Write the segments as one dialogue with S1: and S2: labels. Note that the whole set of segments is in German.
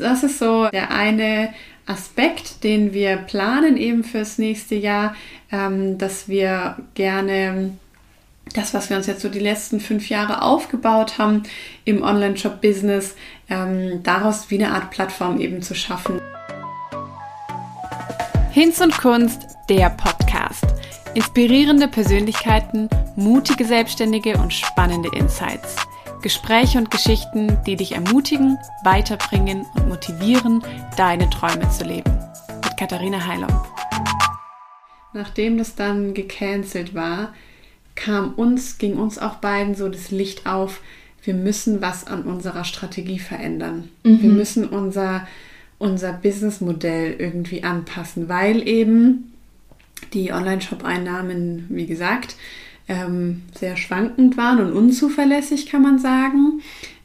S1: Das ist so der eine Aspekt, den wir planen eben fürs nächste Jahr, ähm, dass wir gerne das, was wir uns jetzt so die letzten fünf Jahre aufgebaut haben im Online-Shop-Business, ähm, daraus wie eine Art Plattform eben zu schaffen.
S2: Hinz und Kunst, der Podcast. Inspirierende Persönlichkeiten, mutige Selbstständige und spannende Insights. Gespräche und Geschichten, die dich ermutigen, weiterbringen und motivieren, deine Träume zu leben. Mit Katharina Heilung.
S1: Nachdem das dann gecancelt war, kam uns, ging uns auch beiden so das Licht auf, wir müssen was an unserer Strategie verändern. Mhm. Wir müssen unser, unser Businessmodell irgendwie anpassen, weil eben die Online-Shop-Einnahmen, wie gesagt, ähm, sehr schwankend waren und unzuverlässig, kann man sagen.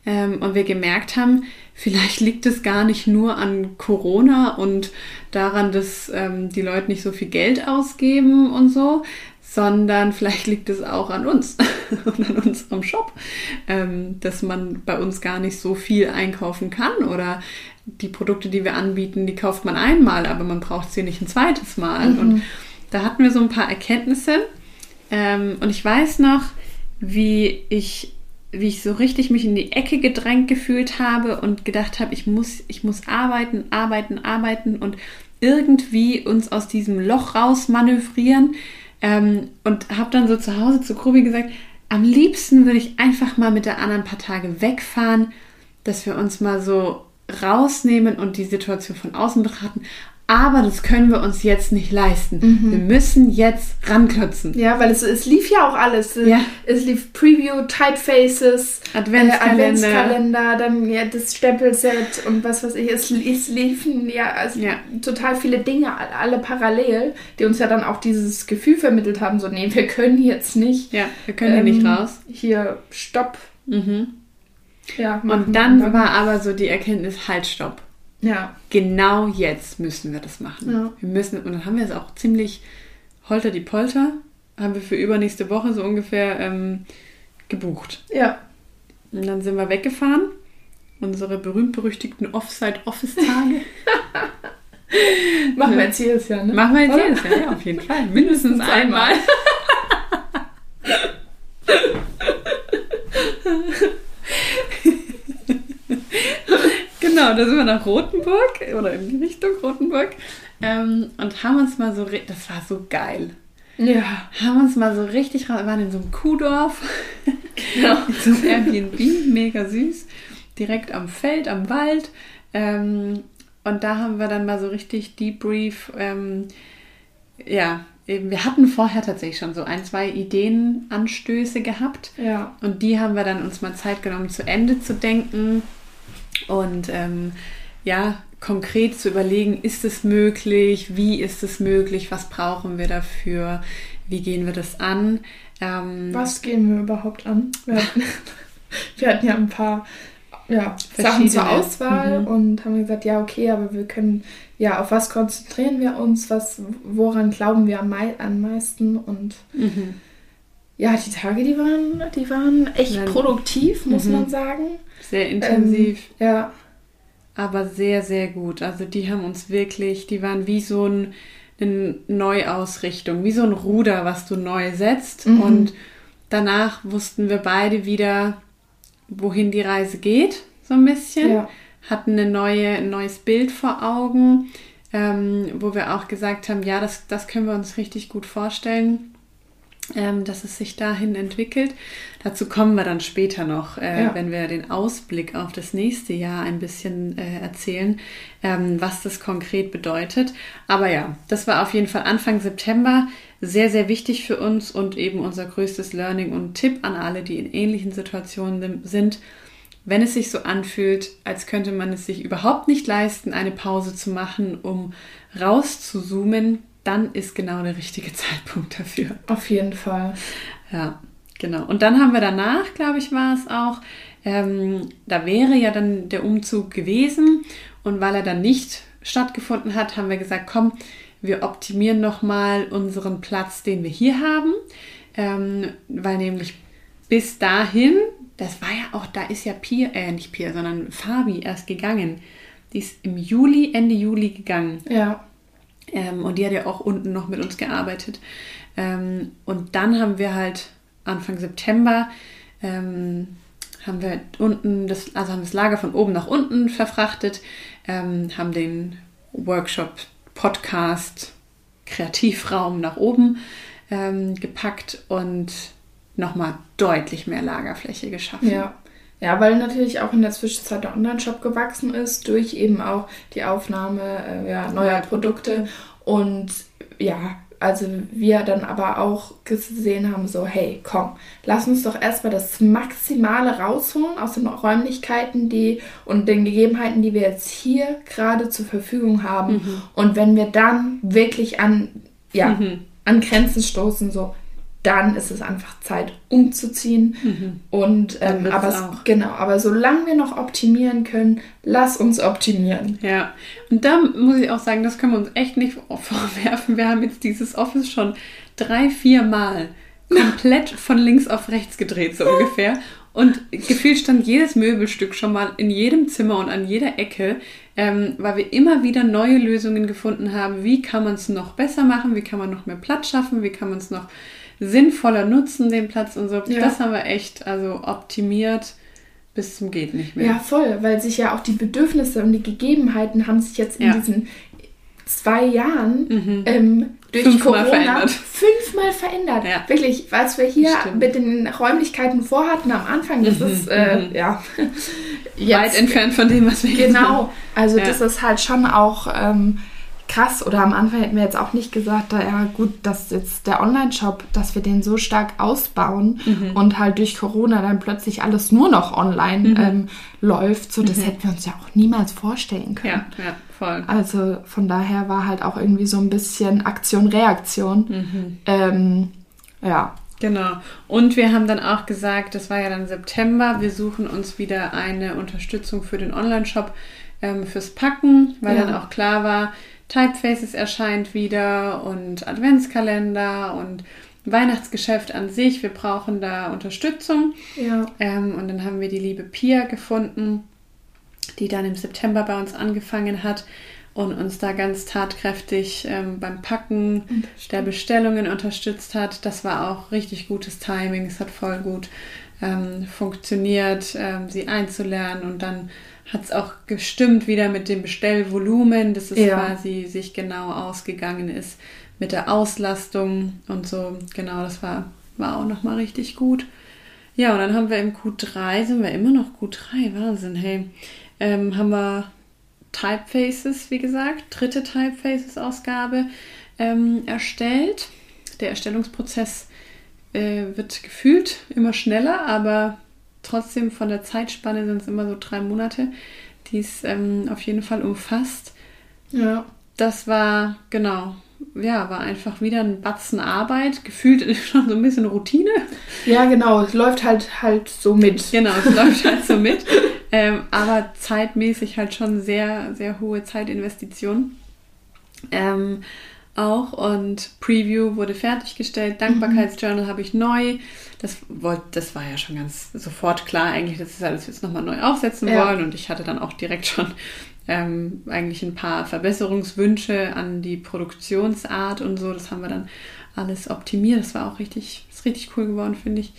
S1: Ähm, und wir gemerkt haben, vielleicht liegt es gar nicht nur an Corona und daran, dass ähm, die Leute nicht so viel Geld ausgeben und so, sondern vielleicht liegt es auch an uns und an unserem Shop, ähm, dass man bei uns gar nicht so viel einkaufen kann oder die Produkte, die wir anbieten, die kauft man einmal, aber man braucht sie nicht ein zweites Mal. Mhm. Und da hatten wir so ein paar Erkenntnisse ähm, und ich weiß noch, wie ich, wie ich so richtig mich in die Ecke gedrängt gefühlt habe und gedacht habe, ich muss, ich muss arbeiten, arbeiten, arbeiten und irgendwie uns aus diesem Loch raus manövrieren. Ähm, und habe dann so zu Hause zu Krubi gesagt, am liebsten würde ich einfach mal mit der anderen paar Tage wegfahren, dass wir uns mal so rausnehmen und die Situation von außen betrachten aber das können wir uns jetzt nicht leisten. Mhm. Wir müssen jetzt ranklotzen.
S3: Ja, weil es, es lief ja auch alles. Ja. Es lief Preview, Typefaces,
S1: Adventskalender, äh,
S3: Adventskalender dann ja, das Stempelset und was weiß ich. Es, es liefen ja, also ja, total viele Dinge, alle parallel, die uns ja dann auch dieses Gefühl vermittelt haben, so, nee, wir können jetzt nicht.
S1: Ja, wir können ähm, hier nicht raus.
S3: Hier, Stopp.
S1: Mhm. Ja, und dann war aber so die Erkenntnis, halt, Stopp
S3: ja.
S1: Genau jetzt müssen wir das machen. Ja. Wir müssen, und dann haben wir es auch ziemlich holter die Polter, haben wir für übernächste Woche so ungefähr ähm, gebucht.
S3: Ja.
S1: Und dann sind wir weggefahren. Unsere berühmt-berüchtigten Offside-Office-Tage.
S3: Machen wir jetzt jedes Jahr, ne?
S1: Machen wir jetzt jedes Jahr, ja, auf jeden Fall. Mindestens einmal. Genau, da sind wir nach Rothenburg oder in Richtung Rothenburg ähm, und haben uns mal so, das war so geil.
S3: Ja.
S1: Haben uns mal so richtig raus, waren in so einem Kuhdorf, genau. in so einem Airbnb, mega süß, direkt am Feld, am Wald. Ähm, und da haben wir dann mal so richtig Debrief, ähm, ja, eben, wir hatten vorher tatsächlich schon so ein, zwei Ideenanstöße gehabt.
S3: Ja.
S1: Und die haben wir dann uns mal Zeit genommen, zu Ende zu denken und ähm, ja, konkret zu überlegen, ist es möglich, wie ist es möglich, was brauchen wir dafür, wie gehen wir das an.
S3: Ähm, was gehen wir überhaupt an? Wir hatten, wir hatten ja ein paar ja, Sachen zur Auswahl mhm. und haben gesagt, ja, okay, aber wir können, ja, auf was konzentrieren wir uns, was, woran glauben wir am, mei am meisten und mhm. ja, die Tage, die waren, die waren echt Dann, produktiv, muss mhm. man sagen.
S1: Sehr intensiv.
S3: Ähm, ja.
S1: Aber sehr, sehr gut. Also die haben uns wirklich, die waren wie so ein, eine Neuausrichtung, wie so ein Ruder, was du neu setzt. Mhm. Und danach wussten wir beide wieder, wohin die Reise geht, so ein bisschen. Ja. Hatten eine neue, ein neues Bild vor Augen, ähm, wo wir auch gesagt haben, ja, das, das können wir uns richtig gut vorstellen ähm, dass es sich dahin entwickelt. Dazu kommen wir dann später noch, äh, ja. wenn wir den Ausblick auf das nächste Jahr ein bisschen äh, erzählen, ähm, was das konkret bedeutet. Aber ja, das war auf jeden Fall Anfang September sehr, sehr wichtig für uns und eben unser größtes Learning und Tipp an alle, die in ähnlichen Situationen sind. Wenn es sich so anfühlt, als könnte man es sich überhaupt nicht leisten, eine Pause zu machen, um rauszuzoomen, dann ist genau der richtige Zeitpunkt dafür.
S3: Auf jeden Fall.
S1: Ja, genau. Und dann haben wir danach, glaube ich, war es auch, ähm, da wäre ja dann der Umzug gewesen und weil er dann nicht stattgefunden hat, haben wir gesagt, komm, wir optimieren nochmal unseren Platz, den wir hier haben, ähm, weil nämlich bis dahin, das war ja auch, da ist ja Pia, äh, nicht Pia, sondern Fabi erst gegangen. Die ist im Juli, Ende Juli gegangen.
S3: Ja.
S1: Ähm, und die hat ja auch unten noch mit uns gearbeitet. Ähm, und dann haben wir halt Anfang September ähm, haben wir unten das, also haben das Lager von oben nach unten verfrachtet, ähm, haben den Workshop, Podcast, Kreativraum nach oben ähm, gepackt und nochmal deutlich mehr Lagerfläche geschaffen.
S3: Ja. Ja, weil natürlich auch in der Zwischenzeit der Online-Shop gewachsen ist, durch eben auch die Aufnahme äh, ja, neuer Produkte. Und ja, also wir dann aber auch gesehen haben, so, hey, komm, lass uns doch erstmal das Maximale rausholen aus den Räumlichkeiten die, und den Gegebenheiten, die wir jetzt hier gerade zur Verfügung haben. Mhm. Und wenn wir dann wirklich an, ja, mhm. an Grenzen stoßen, so, dann ist es einfach Zeit umzuziehen. Mhm. Und ähm, aber genau, aber solange wir noch optimieren können, lass uns optimieren.
S1: Ja, und da muss ich auch sagen, das können wir uns echt nicht vorwerfen. Wir haben jetzt dieses Office schon drei, vier Mal komplett von links auf rechts gedreht, so ungefähr. Und gefühlt stand jedes Möbelstück schon mal in jedem Zimmer und an jeder Ecke, ähm, weil wir immer wieder neue Lösungen gefunden haben. Wie kann man es noch besser machen? Wie kann man noch mehr Platz schaffen? Wie kann man es noch sinnvoller nutzen, den Platz und so. Ja. Das haben wir echt also optimiert bis zum geht nicht mehr.
S3: Ja, voll, weil sich ja auch die Bedürfnisse und die Gegebenheiten haben sich jetzt in ja. diesen zwei Jahren mhm. ähm, durch fünfmal Corona verändert. fünfmal verändert. Ja. Wirklich, was wir hier mit den Räumlichkeiten vorhatten am Anfang, das mhm. ist äh, mhm. ja
S1: jetzt, weit entfernt von dem, was wir
S3: genau. jetzt Genau, also ja. das ist halt schon auch ähm, krass oder am Anfang hätten wir jetzt auch nicht gesagt, ja gut, dass jetzt der Online-Shop, dass wir den so stark ausbauen mhm. und halt durch Corona dann plötzlich alles nur noch online mhm. ähm, läuft, so das mhm. hätten wir uns ja auch niemals vorstellen können.
S1: Ja, ja, voll.
S3: Also von daher war halt auch irgendwie so ein bisschen Aktion-Reaktion. Mhm. Ähm, ja.
S1: Genau. Und wir haben dann auch gesagt, das war ja dann September, wir suchen uns wieder eine Unterstützung für den Online-Shop ähm, fürs Packen, weil ja. dann auch klar war, Typefaces erscheint wieder und Adventskalender und Weihnachtsgeschäft an sich. Wir brauchen da Unterstützung.
S3: Ja.
S1: Ähm, und dann haben wir die liebe Pia gefunden, die dann im September bei uns angefangen hat und uns da ganz tatkräftig ähm, beim Packen der Bestellungen unterstützt hat. Das war auch richtig gutes Timing. Es hat voll gut ähm, funktioniert, ähm, sie einzulernen und dann hat es auch gestimmt wieder mit dem Bestellvolumen, dass es ja. quasi sich genau ausgegangen ist mit der Auslastung und so. Genau, das war, war auch nochmal richtig gut. Ja, und dann haben wir im Q3, sind wir immer noch Q3, Wahnsinn, hey, ähm, haben wir Typefaces, wie gesagt, dritte Typefaces-Ausgabe ähm, erstellt. Der Erstellungsprozess äh, wird gefühlt immer schneller, aber trotzdem von der Zeitspanne sind es immer so drei Monate, die es ähm, auf jeden Fall umfasst.
S3: Ja.
S1: Das war, genau, ja, war einfach wieder ein Batzen Arbeit, gefühlt schon so ein bisschen Routine.
S3: Ja, genau, es läuft halt halt so mit.
S1: Genau, es läuft halt so mit. Ähm, aber zeitmäßig halt schon sehr, sehr hohe Zeitinvestitionen. Ähm, auch und Preview wurde fertiggestellt. Dankbarkeitsjournal habe ich neu. Das, wollt, das war ja schon ganz sofort klar eigentlich, dass wir alles jetzt nochmal neu aufsetzen ja. wollen. Und ich hatte dann auch direkt schon ähm, eigentlich ein paar Verbesserungswünsche an die Produktionsart und so. Das haben wir dann alles optimiert. Das war auch richtig, ist richtig cool geworden, finde ich.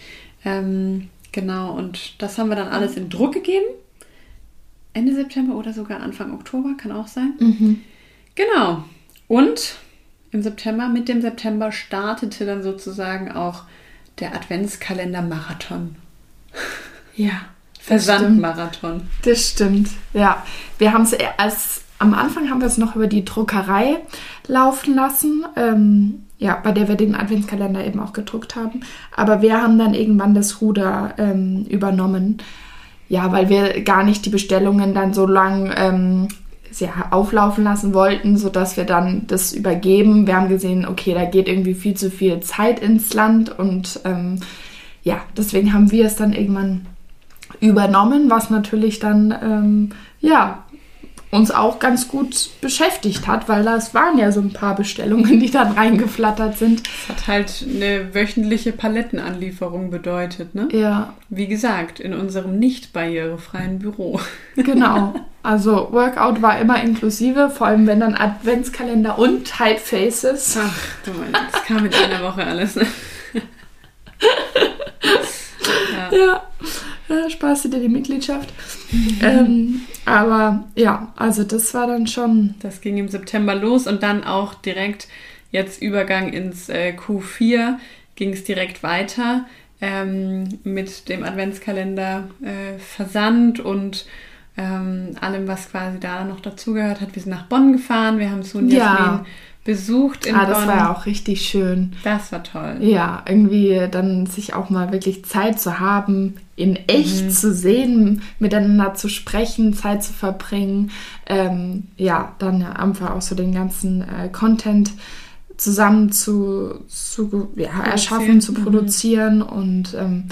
S1: Ähm, genau, und das haben wir dann alles in Druck gegeben. Ende September oder sogar Anfang Oktober, kann auch sein.
S3: Mhm.
S1: Genau. Und im September. Mit dem September startete dann sozusagen auch der Adventskalender-Marathon.
S3: Ja.
S1: Versandmarathon.
S3: Das stimmt. Ja. Wir haben es als am Anfang haben wir es noch über die Druckerei laufen lassen. Ähm, ja, bei der wir den Adventskalender eben auch gedruckt haben. Aber wir haben dann irgendwann das Ruder ähm, übernommen. Ja, weil wir gar nicht die Bestellungen dann so lang ähm, ja, auflaufen lassen wollten, sodass wir dann das übergeben. Wir haben gesehen, okay, da geht irgendwie viel zu viel Zeit ins Land und ähm, ja, deswegen haben wir es dann irgendwann übernommen, was natürlich dann ähm, ja uns auch ganz gut beschäftigt hat, weil das waren ja so ein paar Bestellungen, die dann reingeflattert sind.
S1: Das hat halt eine wöchentliche Palettenanlieferung bedeutet, ne?
S3: Ja.
S1: Wie gesagt, in unserem nicht barrierefreien Büro.
S3: Genau. Also Workout war immer inklusive, vor allem wenn dann Adventskalender und Typefaces.
S1: Ach, du meinst, das kam in einer Woche alles. Ne?
S3: ja. ja. Spaß dir die Mitgliedschaft. ähm, aber ja, also das war dann schon.
S1: Das ging im September los und dann auch direkt jetzt Übergang ins äh, Q4 ging es direkt weiter ähm, mit dem Adventskalender äh, Versand und ähm, allem, was quasi da noch dazugehört hat. Wir sind nach Bonn gefahren, wir haben Sun ja. Jasmin besucht
S3: in ah, das Bonn. war ja auch richtig schön.
S1: Das war toll.
S3: Ja, irgendwie dann sich auch mal wirklich Zeit zu haben, in echt mhm. zu sehen, miteinander zu sprechen, Zeit zu verbringen. Ähm, ja, dann einfach auch so den ganzen äh, Content zusammen zu, zu ja, erschaffen, zu mhm. produzieren mhm. und ähm,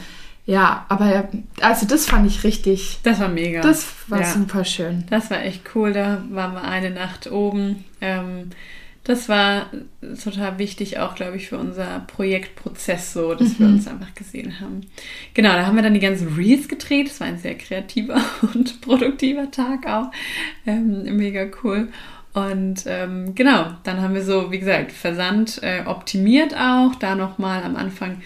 S3: ja, aber also das fand ich richtig.
S1: Das war mega.
S3: Das war ja. super schön.
S1: Das war echt cool. Da waren wir eine Nacht oben. Ähm, das war total wichtig, auch glaube ich, für unser Projektprozess so, dass mhm. wir uns einfach gesehen haben. Genau, da haben wir dann die ganzen Reels gedreht. Das war ein sehr kreativer und produktiver Tag auch. Ähm, mega cool. Und ähm, genau, dann haben wir so, wie gesagt, Versand äh, optimiert auch. Da nochmal am Anfang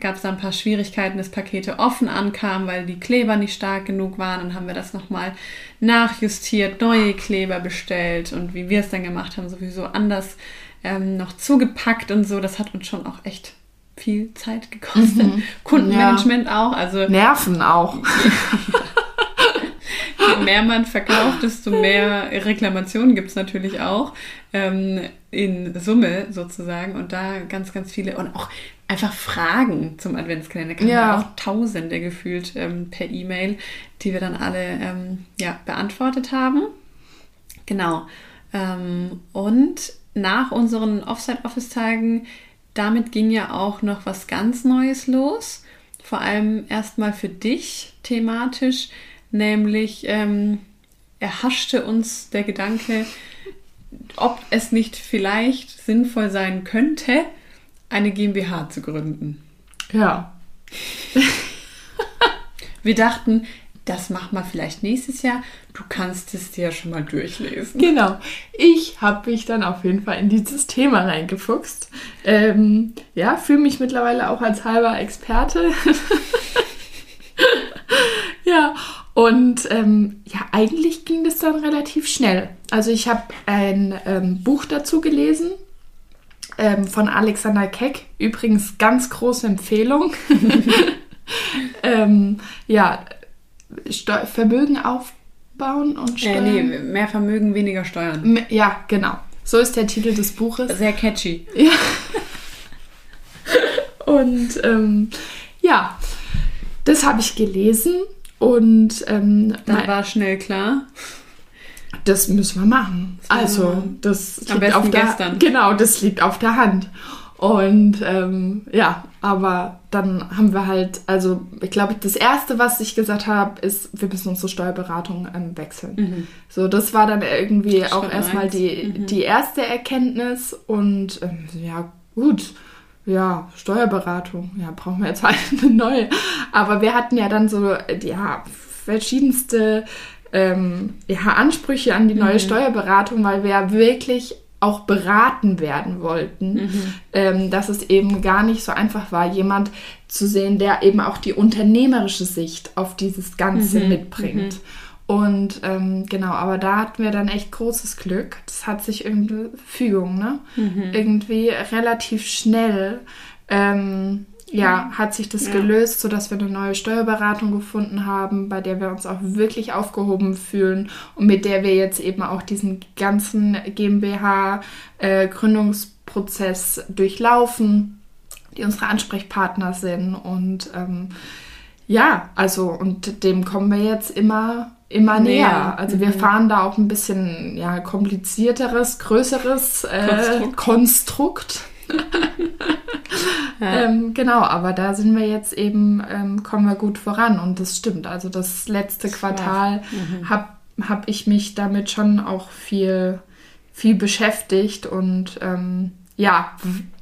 S1: gab es da ein paar Schwierigkeiten, dass Pakete offen ankamen, weil die Kleber nicht stark genug waren. Dann haben wir das nochmal nachjustiert, neue Kleber bestellt und wie wir es dann gemacht haben, sowieso anders ähm, noch zugepackt und so. Das hat uns schon auch echt viel Zeit gekostet. Mhm. Kundenmanagement ja. auch. Also
S3: Nerven auch.
S1: Je mehr man verkauft, desto mehr Reklamationen gibt es natürlich auch. Ähm, in Summe sozusagen. Und da ganz, ganz viele. Und auch einfach Fragen zum Adventskalender. Kamen ja. auch Tausende gefühlt ähm, per E-Mail, die wir dann alle ähm, ja, beantwortet haben. Genau. Ähm, und nach unseren Offside-Office-Tagen, damit ging ja auch noch was ganz Neues los. Vor allem erstmal für dich thematisch, nämlich ähm, erhaschte uns der Gedanke, ob es nicht vielleicht sinnvoll sein könnte, eine GmbH zu gründen.
S3: Ja.
S1: wir dachten, das machen wir vielleicht nächstes Jahr. Du kannst es dir ja schon mal durchlesen.
S3: Genau. Ich habe mich dann auf jeden Fall in dieses Thema reingefuchst. Ähm, ja, fühle mich mittlerweile auch als halber Experte. ja, und ähm, ja, eigentlich ging das dann relativ schnell. Also ich habe ein ähm, Buch dazu gelesen ähm, von Alexander Keck. Übrigens ganz große Empfehlung. ähm, ja, Steu Vermögen aufbauen und
S1: steuern. Äh, nee, mehr Vermögen, weniger Steuern.
S3: Ja, genau. So ist der Titel des Buches.
S1: Sehr catchy.
S3: Ja. Und ähm, ja, das habe ich gelesen und ähm,
S1: dann war schnell klar.
S3: Das müssen wir machen. Also, das liegt auf der gestern. Genau, das liegt auf der Hand. Und ähm, ja, aber dann haben wir halt, also ich glaube, das erste, was ich gesagt habe, ist, wir müssen unsere Steuerberatung ähm, wechseln. Mhm. So, das war dann irgendwie Schritt auch erstmal die, mhm. die erste Erkenntnis. Und ähm, ja, gut, ja, Steuerberatung, ja, brauchen wir jetzt halt eine neue. Aber wir hatten ja dann so, ja, verschiedenste ähm, ja, Ansprüche an die neue mhm. Steuerberatung, weil wir ja wirklich auch beraten werden wollten, mhm. ähm, dass es eben gar nicht so einfach war, jemand zu sehen, der eben auch die unternehmerische Sicht auf dieses Ganze mhm. mitbringt. Mhm. Und ähm, genau, aber da hatten wir dann echt großes Glück. Das hat sich irgendwie Fügung, ne? Mhm. Irgendwie relativ schnell ähm, ja, hat sich das ja. gelöst, sodass wir eine neue Steuerberatung gefunden haben, bei der wir uns auch wirklich aufgehoben fühlen und mit der wir jetzt eben auch diesen ganzen GmbH-Gründungsprozess äh, durchlaufen, die unsere Ansprechpartner sind. Und ähm, ja, also, und dem kommen wir jetzt immer immer näher. näher. Also mhm. wir fahren da auch ein bisschen ja, komplizierteres, größeres äh, Konstrukt. Konstrukt. ja. ähm, genau, aber da sind wir jetzt eben, ähm, kommen wir gut voran und das stimmt. Also das letzte das Quartal mhm. habe habe ich mich damit schon auch viel, viel beschäftigt und ähm, ja,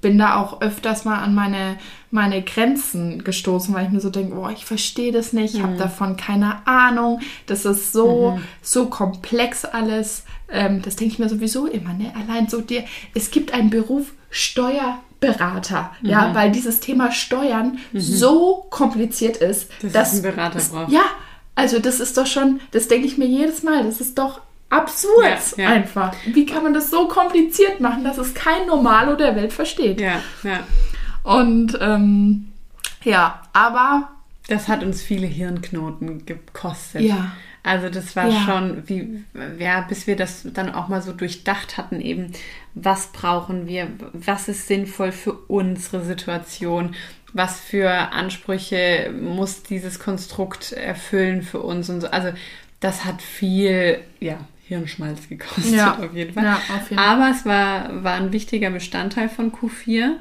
S3: bin da auch öfters mal an meine, meine Grenzen gestoßen, weil ich mir so denke, oh, ich verstehe das nicht, ich mhm. habe davon keine Ahnung, das ist so, mhm. so komplex alles. Ähm, das denke ich mir sowieso immer, ne? Allein so dir, es gibt einen Beruf Steuerberater, mhm. ja, weil dieses Thema Steuern mhm. so kompliziert ist,
S1: dass, dass ein Berater das, braucht.
S3: Ja, also das ist doch schon, das denke ich mir jedes Mal, das ist doch absurd ja, ja. einfach. Wie kann man das so kompliziert machen, dass es kein Normalo der Welt versteht?
S1: Ja, ja.
S3: Und ähm, ja, aber.
S1: Das hat uns viele Hirnknoten gekostet.
S3: Ja.
S1: Also das war ja. schon, wie, ja, bis wir das dann auch mal so durchdacht hatten, eben, was brauchen wir, was ist sinnvoll für unsere Situation, was für Ansprüche muss dieses Konstrukt erfüllen für uns und so. Also das hat viel, ja, Hirnschmalz gekostet, ja. auf jeden Fall. Ja, auf jeden Aber es war, war ein wichtiger Bestandteil von Q4.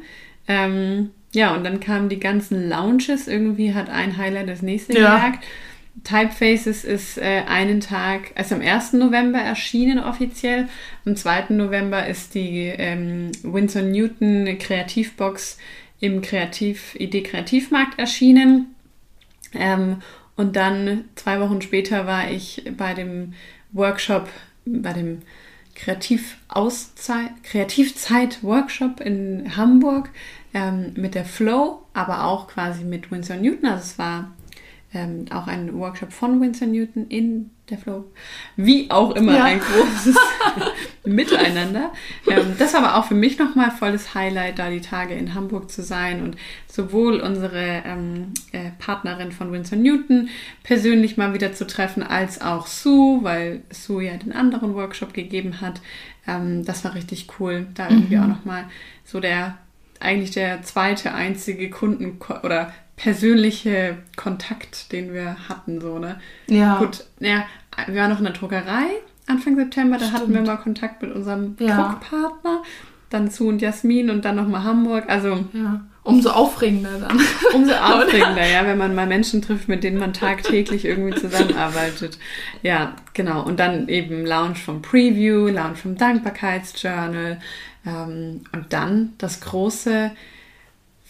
S1: Ähm, ja, und dann kamen die ganzen Lounges. Irgendwie hat ein Highlight das nächste ja. gejagt. Typefaces ist äh, einen Tag, also am 1. November erschienen offiziell. Am 2. November ist die ähm, Winsor Newton Kreativbox im Kreativ, Idee Kreativmarkt erschienen. Ähm, und dann zwei Wochen später war ich bei dem Workshop, bei dem Kreativzeit-Workshop in Hamburg ähm, mit der Flow, aber auch quasi mit Winsor Newton. Also es war ähm, auch ein Workshop von Winsor Newton in der Flow. Wie auch immer ja. ein großes Miteinander. Ähm, das war aber auch für mich nochmal volles Highlight, da die Tage in Hamburg zu sein und sowohl unsere ähm, äh, Partnerin von Winsor Newton persönlich mal wieder zu treffen, als auch Sue, weil Sue ja den anderen Workshop gegeben hat. Ähm, das war richtig cool, da irgendwie mhm. auch nochmal so der eigentlich der zweite einzige Kunden oder persönliche Kontakt, den wir hatten, so, ne?
S3: Ja.
S1: Gut, ja, wir waren noch in der Druckerei Anfang September, da Stimmt. hatten wir mal Kontakt mit unserem ja. Druckpartner, dann zu und Jasmin und dann nochmal Hamburg, also.
S3: Ja. Umso aufregender dann.
S1: Umso aufregender, ja, wenn man mal Menschen trifft, mit denen man tagtäglich irgendwie zusammenarbeitet. Ja, genau. Und dann eben Launch vom Preview, Launch vom Dankbarkeitsjournal. Ähm, und dann das große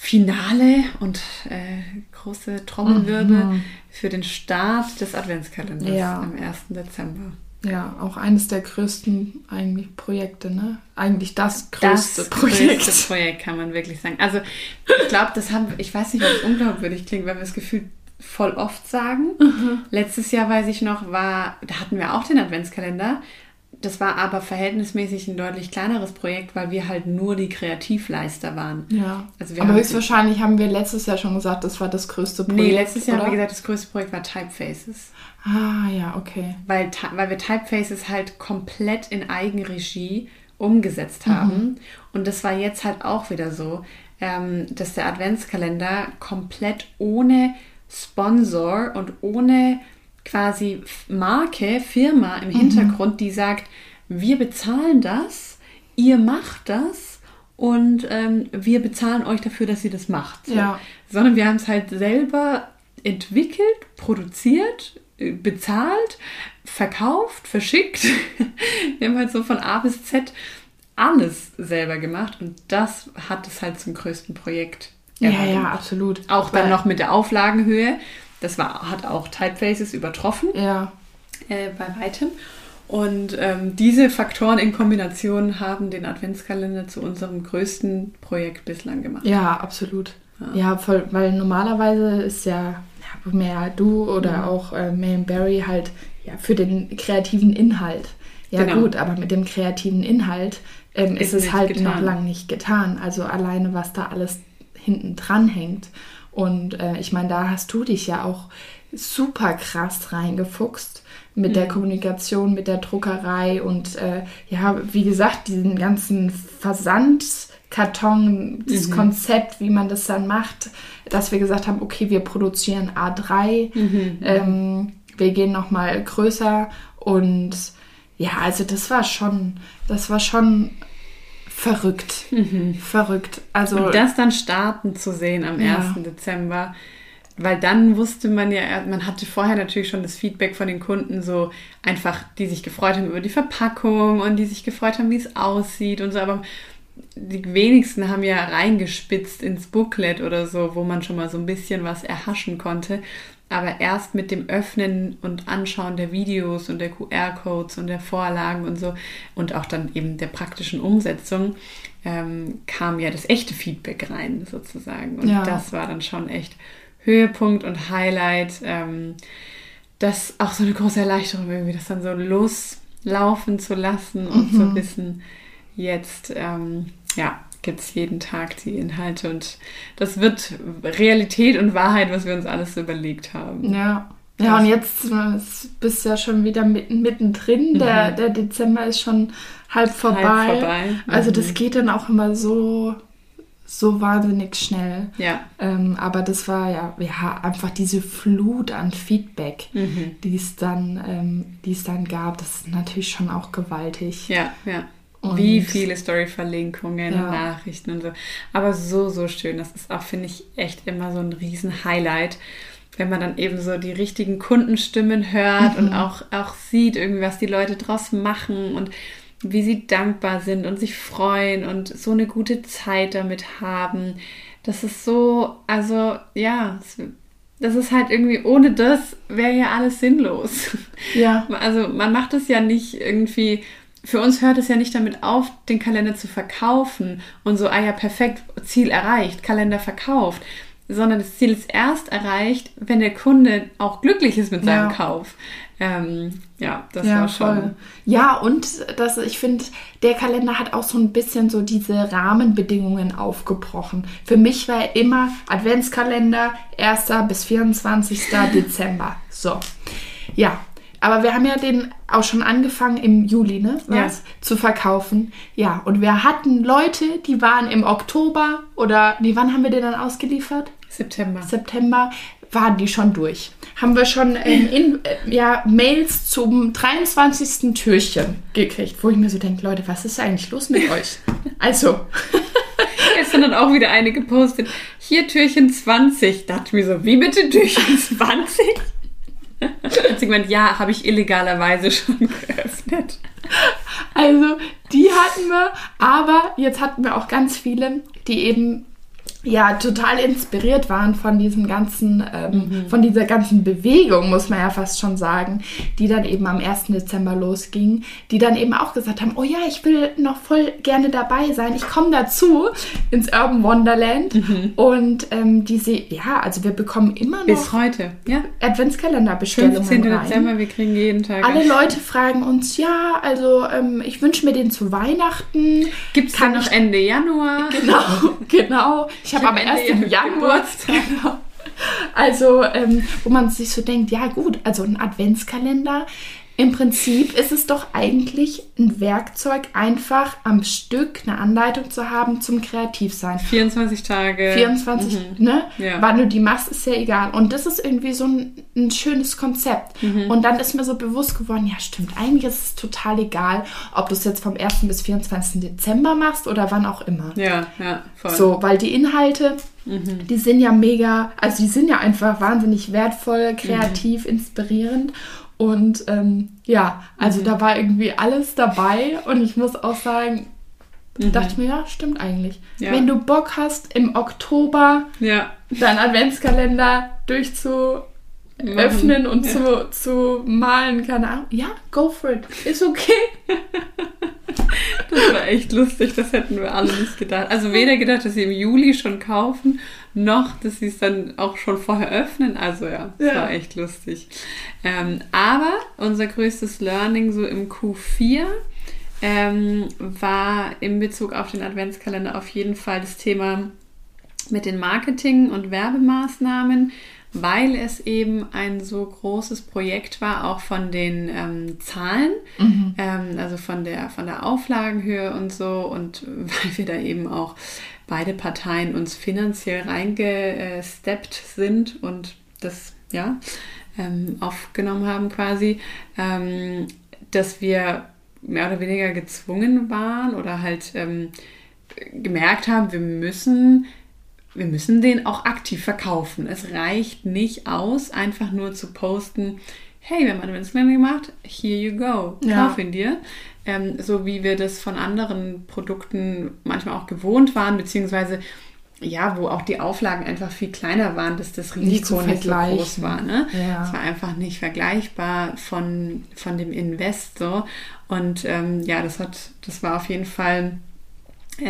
S1: Finale und äh, große Trommelwirbel mhm. für den Start des Adventskalenders ja. am 1. Dezember.
S3: Ja, auch eines der größten eigentlich Projekte, ne? Eigentlich das größte das Projekt.
S1: größte Projekt, kann man wirklich sagen. Also ich glaube, das haben, ich weiß nicht, ob es unglaubwürdig klingt, weil wir das Gefühl voll oft sagen. Mhm. Letztes Jahr, weiß ich noch, war, da hatten wir auch den Adventskalender, das war aber verhältnismäßig ein deutlich kleineres Projekt, weil wir halt nur die Kreativleister waren.
S3: Ja. Also aber höchstwahrscheinlich haben wir letztes Jahr schon gesagt, das war das größte Projekt. Nee,
S1: letztes Jahr oder? haben wir gesagt, das größte Projekt war Typefaces.
S3: Ah, ja, okay.
S1: Weil, weil wir Typefaces halt komplett in Eigenregie umgesetzt haben. Mhm. Und das war jetzt halt auch wieder so, ähm, dass der Adventskalender komplett ohne Sponsor und ohne quasi Marke, Firma im mhm. Hintergrund, die sagt, wir bezahlen das, ihr macht das und ähm, wir bezahlen euch dafür, dass ihr das macht. So.
S3: Ja.
S1: Sondern wir haben es halt selber entwickelt, produziert, äh, bezahlt, verkauft, verschickt. wir haben halt so von A bis Z alles selber gemacht und das hat es halt zum größten Projekt.
S3: Ja, ja, absolut.
S1: Auch dann Weil noch mit der Auflagenhöhe. Das war, hat auch Typefaces übertroffen.
S3: Ja.
S1: Äh, bei weitem. Und ähm, diese Faktoren in Kombination haben den Adventskalender zu unserem größten Projekt bislang gemacht.
S3: Ja, absolut. Ja, ja voll, weil normalerweise ist ja, mehr du oder mhm. auch äh, May Barry halt ja, für den kreativen Inhalt. Ja genau. gut, aber mit dem kreativen Inhalt ähm, ist, ist es halt getan. noch lange nicht getan. Also alleine, was da alles hinten dran hängt. Und äh, ich meine, da hast du dich ja auch super krass reingefuchst mit mhm. der Kommunikation, mit der Druckerei und äh, ja, wie gesagt, diesen ganzen Versandkarton, das mhm. Konzept, wie man das dann macht, dass wir gesagt haben, okay, wir produzieren A3, mhm. ähm, wir gehen nochmal größer und ja, also das war schon, das war schon verrückt. Mhm. Verrückt. Also,
S1: und das dann starten zu sehen am ja. 1. Dezember, weil dann wusste man ja, man hatte vorher natürlich schon das Feedback von den Kunden, so einfach, die sich gefreut haben über die Verpackung und die sich gefreut haben, wie es aussieht und so, aber die wenigsten haben ja reingespitzt ins Booklet oder so, wo man schon mal so ein bisschen was erhaschen konnte. Aber erst mit dem Öffnen und Anschauen der Videos und der QR-Codes und der Vorlagen und so und auch dann eben der praktischen Umsetzung ähm, kam ja das echte Feedback rein sozusagen. Und ja. das war dann schon echt Höhepunkt und Highlight. Ähm, das auch so eine große Erleichterung irgendwie, das dann so loslaufen zu lassen und mhm. zu wissen, jetzt ähm, ja, gibt es jeden Tag die Inhalte und das wird Realität und Wahrheit, was wir uns alles überlegt haben.
S3: Ja. Ja, und jetzt bist du ja schon wieder mitten, mittendrin. Mhm. Der, der Dezember ist schon halb vorbei. Halb vorbei. Mhm. Also das mhm. geht dann auch immer so, so wahnsinnig schnell.
S1: Ja.
S3: Ähm, aber das war ja, ja einfach diese Flut an Feedback, mhm. die es dann, ähm, die es dann gab. Das ist natürlich schon auch gewaltig.
S1: Ja, ja. Und Wie viele Story-Verlinkungen, ja. Nachrichten und so. Aber so, so schön. Das ist auch, finde ich, echt immer so ein Riesen-Highlight, wenn man dann eben so die richtigen Kundenstimmen hört mhm. und auch, auch sieht, irgendwie, was die Leute draus machen und wie sie dankbar sind und sich freuen und so eine gute Zeit damit haben. Das ist so, also ja, das ist halt irgendwie, ohne das wäre ja alles sinnlos.
S3: Ja.
S1: Also man macht es ja nicht irgendwie für uns hört es ja nicht damit auf, den Kalender zu verkaufen und so, ah ja, perfekt, Ziel erreicht, Kalender verkauft, sondern das Ziel ist erst erreicht, wenn der Kunde auch glücklich ist mit seinem ja. Kauf. Ähm, ja, das ja, war schon. Voll.
S3: Ja, und das, ich finde, der Kalender hat auch so ein bisschen so diese Rahmenbedingungen aufgebrochen. Für mich war immer Adventskalender 1. bis 24. Dezember. So. Ja, aber wir haben ja den auch schon angefangen im Juli, ne? Was? Ja. Zu verkaufen. Ja, und wir hatten Leute, die waren im Oktober oder, nee, wann haben wir den dann ausgeliefert?
S1: September.
S3: September waren die schon durch. Haben wir schon ähm, in, äh, ja, Mails zum 23. Türchen gekriegt, wo ich mir so denke, Leute, was ist eigentlich los mit euch? Also.
S1: Gestern hat auch wieder eine gepostet. Hier Türchen 20. Dachte mir so, wie bitte Türchen 20? Hat sie gemeint, ja, habe ich illegalerweise schon geöffnet.
S3: Also, die hatten wir, aber jetzt hatten wir auch ganz viele, die eben ja total inspiriert waren von diesem ganzen, ähm, mhm. von dieser ganzen Bewegung, muss man ja fast schon sagen, die dann eben am 1. Dezember losging, die dann eben auch gesagt haben, oh ja, ich will noch voll gerne dabei sein, ich komme dazu ins Urban Wonderland mhm. und ähm, diese, ja, also wir bekommen immer noch
S1: bis heute, ja,
S3: Adventskalenderbestellungen 15.
S1: Rein. Dezember, wir kriegen jeden Tag.
S3: Alle Leute fragen uns, ja, also ähm, ich wünsche mir den zu Weihnachten.
S1: Gibt es dann noch Ende Januar?
S3: Genau, genau. Ich habe am 1. Januar. Genau. Also, ähm, wo man sich so denkt, ja gut, also ein Adventskalender im Prinzip ist es doch eigentlich ein Werkzeug, einfach am Stück eine Anleitung zu haben zum Kreativsein.
S1: 24 Tage.
S3: 24, mhm. ne? Ja. Wann du die machst, ist ja egal. Und das ist irgendwie so ein, ein schönes Konzept. Mhm. Und dann ist mir so bewusst geworden, ja stimmt, eigentlich ist es total egal, ob du es jetzt vom 1. bis 24. Dezember machst oder wann auch immer.
S1: Ja, ja,
S3: voll. So, weil die Inhalte, mhm. die sind ja mega, also die sind ja einfach wahnsinnig wertvoll, kreativ, mhm. inspirierend. Und ähm, ja, also mhm. da war irgendwie alles dabei und ich muss auch sagen, mhm. dachte ich mir, ja, stimmt eigentlich. Ja. Wenn du Bock hast, im Oktober
S1: ja.
S3: deinen Adventskalender durchzuöffnen und ja. zu, zu malen, keine Ahnung, ja, go for it. Ist okay.
S1: Das war echt lustig, das hätten wir alle nicht gedacht. Also weder gedacht, dass sie im Juli schon kaufen, noch, dass sie es dann auch schon vorher öffnen. Also ja, das ja. war echt lustig. Ähm, aber unser größtes Learning so im Q4 ähm, war in Bezug auf den Adventskalender auf jeden Fall das Thema mit den Marketing- und Werbemaßnahmen weil es eben ein so großes Projekt war, auch von den ähm, Zahlen, mhm. ähm, also von der, von der Auflagenhöhe und so und weil wir da eben auch beide Parteien uns finanziell reingesteppt sind und das ja ähm, aufgenommen haben quasi, ähm, dass wir mehr oder weniger gezwungen waren oder halt ähm, gemerkt haben, wir müssen wir müssen den auch aktiv verkaufen. Es reicht nicht aus, einfach nur zu posten, hey, wir haben Adventskalender gemacht, here you go, ja. kauf ihn dir. Ähm, so wie wir das von anderen Produkten manchmal auch gewohnt waren, beziehungsweise ja, wo auch die Auflagen einfach viel kleiner waren, dass das Risiko nicht, so groß war. Ne? Ja. Es war einfach nicht vergleichbar von, von dem Investor. Und ähm, ja, das hat, das war auf jeden Fall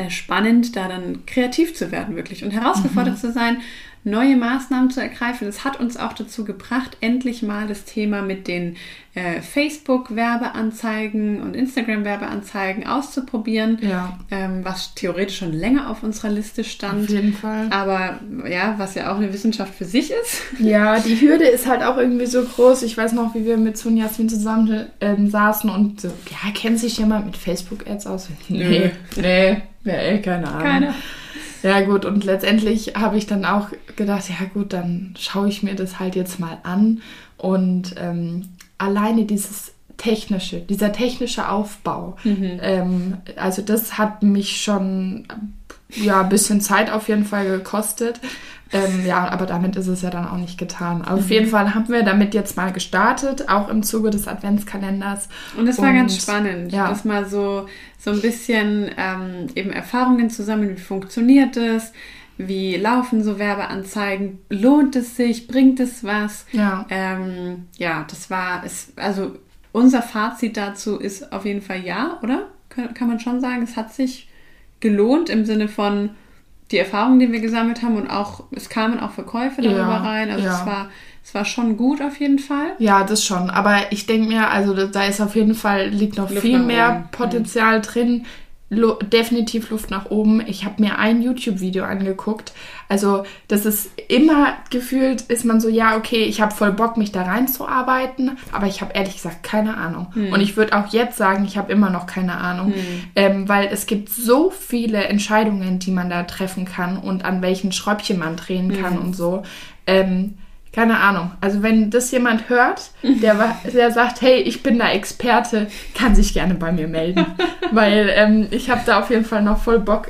S1: spannend, da dann kreativ zu werden, wirklich und herausgefordert mhm. zu sein neue Maßnahmen zu ergreifen. Es hat uns auch dazu gebracht, endlich mal das Thema mit den äh, Facebook-Werbeanzeigen und Instagram-Werbeanzeigen auszuprobieren, ja. ähm, was theoretisch schon länger auf unserer Liste stand. Auf jeden Fall. Aber ja, was ja auch eine Wissenschaft für sich ist.
S3: Ja, die Hürde ist halt auch irgendwie so groß. Ich weiß noch, wie wir mit Sonja Jasmin zusammen äh, saßen und so, ja, kennt sich jemand mit Facebook-Ads aus? Nee, nee, nee, keine Ahnung. Keine. Ja, gut, und letztendlich habe ich dann auch gedacht, ja gut, dann schaue ich mir das halt jetzt mal an. Und ähm, alleine dieses technische, dieser technische Aufbau, mhm. ähm, also das hat mich schon ja, ein bisschen Zeit auf jeden Fall gekostet. Ähm, ja, aber damit ist es ja dann auch nicht getan. Auf mhm. jeden Fall haben wir damit jetzt mal gestartet, auch im Zuge des Adventskalenders.
S1: Und das war Und, ganz spannend, ja. das mal so, so ein bisschen ähm, eben Erfahrungen zusammen, wie funktioniert es, wie laufen so Werbeanzeigen, lohnt es sich, bringt es was? Ja, ähm, ja das war, es, also unser Fazit dazu ist auf jeden Fall ja, oder? Kann, kann man schon sagen, es hat sich gelohnt im Sinne von die Erfahrungen, die wir gesammelt haben und auch, es kamen auch Verkäufe darüber ja, rein. Also ja. es war es war schon gut auf jeden Fall.
S3: Ja, das schon. Aber ich denke mir, also da ist auf jeden Fall, liegt noch Luft viel mehr oben. Potenzial mhm. drin. Lu definitiv Luft nach oben. Ich habe mir ein YouTube-Video angeguckt. Also das ist immer gefühlt, ist man so, ja, okay, ich habe voll Bock, mich da reinzuarbeiten, aber ich habe ehrlich gesagt keine Ahnung. Hm. Und ich würde auch jetzt sagen, ich habe immer noch keine Ahnung, hm. ähm, weil es gibt so viele Entscheidungen, die man da treffen kann und an welchen Schräubchen man drehen kann hm. und so. Ähm, keine Ahnung. Also wenn das jemand hört, der, der sagt, hey, ich bin da Experte, kann sich gerne bei mir melden. Weil ähm, ich habe da auf jeden Fall noch voll Bock,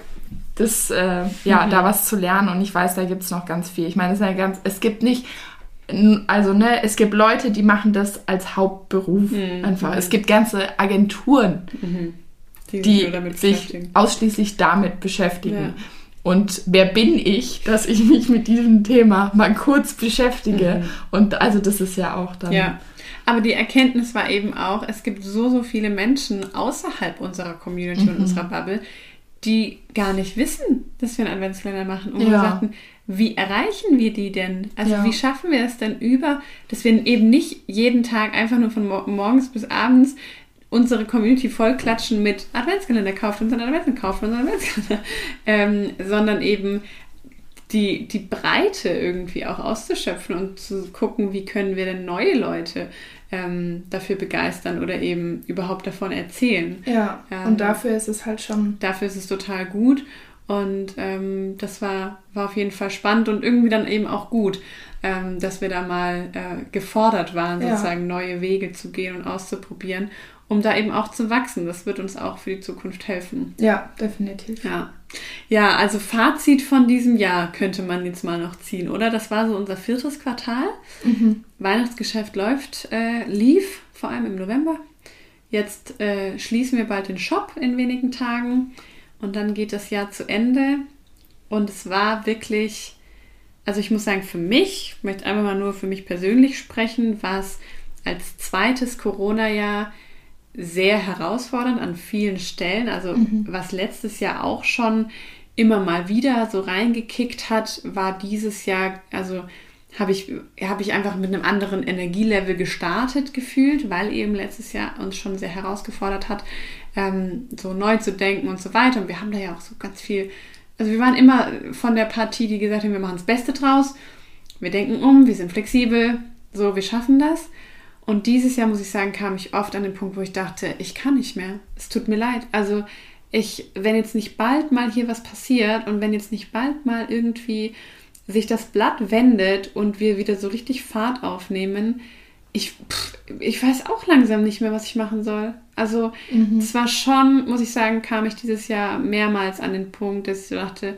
S3: das, äh, ja, mhm. da was zu lernen. Und ich weiß, da gibt es noch ganz viel. Ich meine, es, ja ganz, es gibt nicht, also ne, es gibt Leute, die machen das als Hauptberuf mhm. einfach. Es gibt ganze Agenturen, mhm. die, die sich ausschließlich damit beschäftigen. Ja. Und wer bin ich, dass ich mich mit diesem Thema mal kurz beschäftige? Mhm. Und also das ist ja auch dann.
S1: Ja. Aber die Erkenntnis war eben auch, es gibt so, so viele Menschen außerhalb unserer Community mhm. und unserer Bubble, die gar nicht wissen, dass wir einen Adventskalender machen. Und ja. wir sagten, wie erreichen wir die denn? Also ja. wie schaffen wir es denn über, dass wir eben nicht jeden Tag einfach nur von morgens bis abends unsere Community vollklatschen mit Adventskalender kauft unseren Adventskalender, kauft unseren Adventskalender, ähm, sondern eben die, die Breite irgendwie auch auszuschöpfen und zu gucken, wie können wir denn neue Leute ähm, dafür begeistern oder eben überhaupt davon erzählen.
S3: Ja, ähm, und dafür ist es halt schon.
S1: Dafür ist es total gut und ähm, das war, war auf jeden Fall spannend und irgendwie dann eben auch gut, ähm, dass wir da mal äh, gefordert waren, sozusagen ja. neue Wege zu gehen und auszuprobieren um da eben auch zu wachsen. Das wird uns auch für die Zukunft helfen.
S3: Ja, definitiv.
S1: Ja. Ja, also Fazit von diesem Jahr könnte man jetzt mal noch ziehen, oder? Das war so unser viertes Quartal. Mhm. Weihnachtsgeschäft läuft, äh, lief, vor allem im November. Jetzt äh, schließen wir bald den Shop in wenigen Tagen und dann geht das Jahr zu Ende. Und es war wirklich, also ich muss sagen, für mich, ich möchte einfach mal nur für mich persönlich sprechen, war es als zweites Corona-Jahr sehr herausfordernd an vielen Stellen. Also mhm. was letztes Jahr auch schon immer mal wieder so reingekickt hat, war dieses Jahr, also habe ich, habe ich einfach mit einem anderen Energielevel gestartet gefühlt, weil eben letztes Jahr uns schon sehr herausgefordert hat, ähm, so neu zu denken und so weiter. Und wir haben da ja auch so ganz viel, also wir waren immer von der Partie, die gesagt haben, wir machen das Beste draus, wir denken um, wir sind flexibel, so, wir schaffen das. Und dieses Jahr, muss ich sagen, kam ich oft an den Punkt, wo ich dachte, ich kann nicht mehr. Es tut mir leid. Also ich, wenn jetzt nicht bald mal hier was passiert und wenn jetzt nicht bald mal irgendwie sich das Blatt wendet und wir wieder so richtig Fahrt aufnehmen, ich, pff, ich weiß auch langsam nicht mehr, was ich machen soll. Also mhm. zwar schon, muss ich sagen, kam ich dieses Jahr mehrmals an den Punkt, dass ich dachte,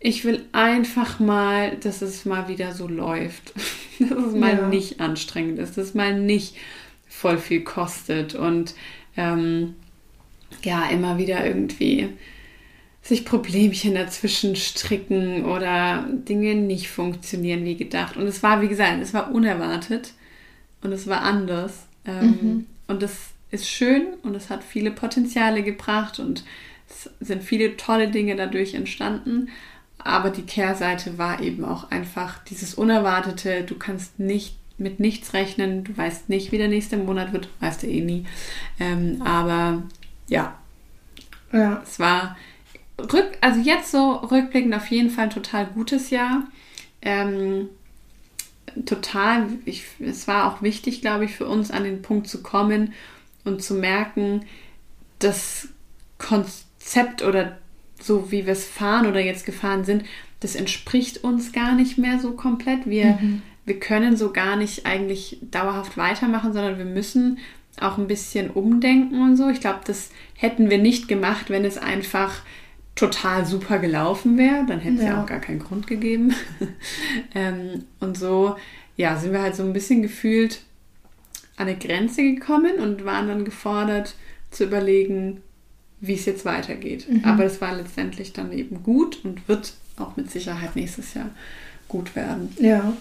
S1: ich will einfach mal, dass es mal wieder so läuft. dass es mal ja. nicht anstrengend ist, dass es mal nicht voll viel kostet und ähm, ja, immer wieder irgendwie sich Problemchen dazwischen stricken oder Dinge nicht funktionieren wie gedacht. Und es war, wie gesagt, es war unerwartet und es war anders. Ähm, mhm. Und das ist schön und es hat viele Potenziale gebracht und es sind viele tolle Dinge dadurch entstanden. Aber die Kehrseite war eben auch einfach dieses Unerwartete. Du kannst nicht mit nichts rechnen. Du weißt nicht, wie der nächste Monat wird. Weißt du eh nie. Ähm, aber ja. Ja. Es war rück, also jetzt so rückblickend auf jeden Fall ein total gutes Jahr. Ähm, total, ich, es war auch wichtig, glaube ich, für uns an den Punkt zu kommen und zu merken, das Konzept oder so wie wir es fahren oder jetzt gefahren sind, das entspricht uns gar nicht mehr so komplett. Wir, mhm. wir können so gar nicht eigentlich dauerhaft weitermachen, sondern wir müssen auch ein bisschen umdenken und so. Ich glaube, das hätten wir nicht gemacht, wenn es einfach total super gelaufen wäre. Dann hätte es ja. ja auch gar keinen Grund gegeben. ähm, und so, ja, sind wir halt so ein bisschen gefühlt an eine Grenze gekommen und waren dann gefordert zu überlegen, wie es jetzt weitergeht. Mhm. Aber es war letztendlich dann eben gut und wird auch mit Sicherheit nächstes Jahr gut werden.
S3: Ja.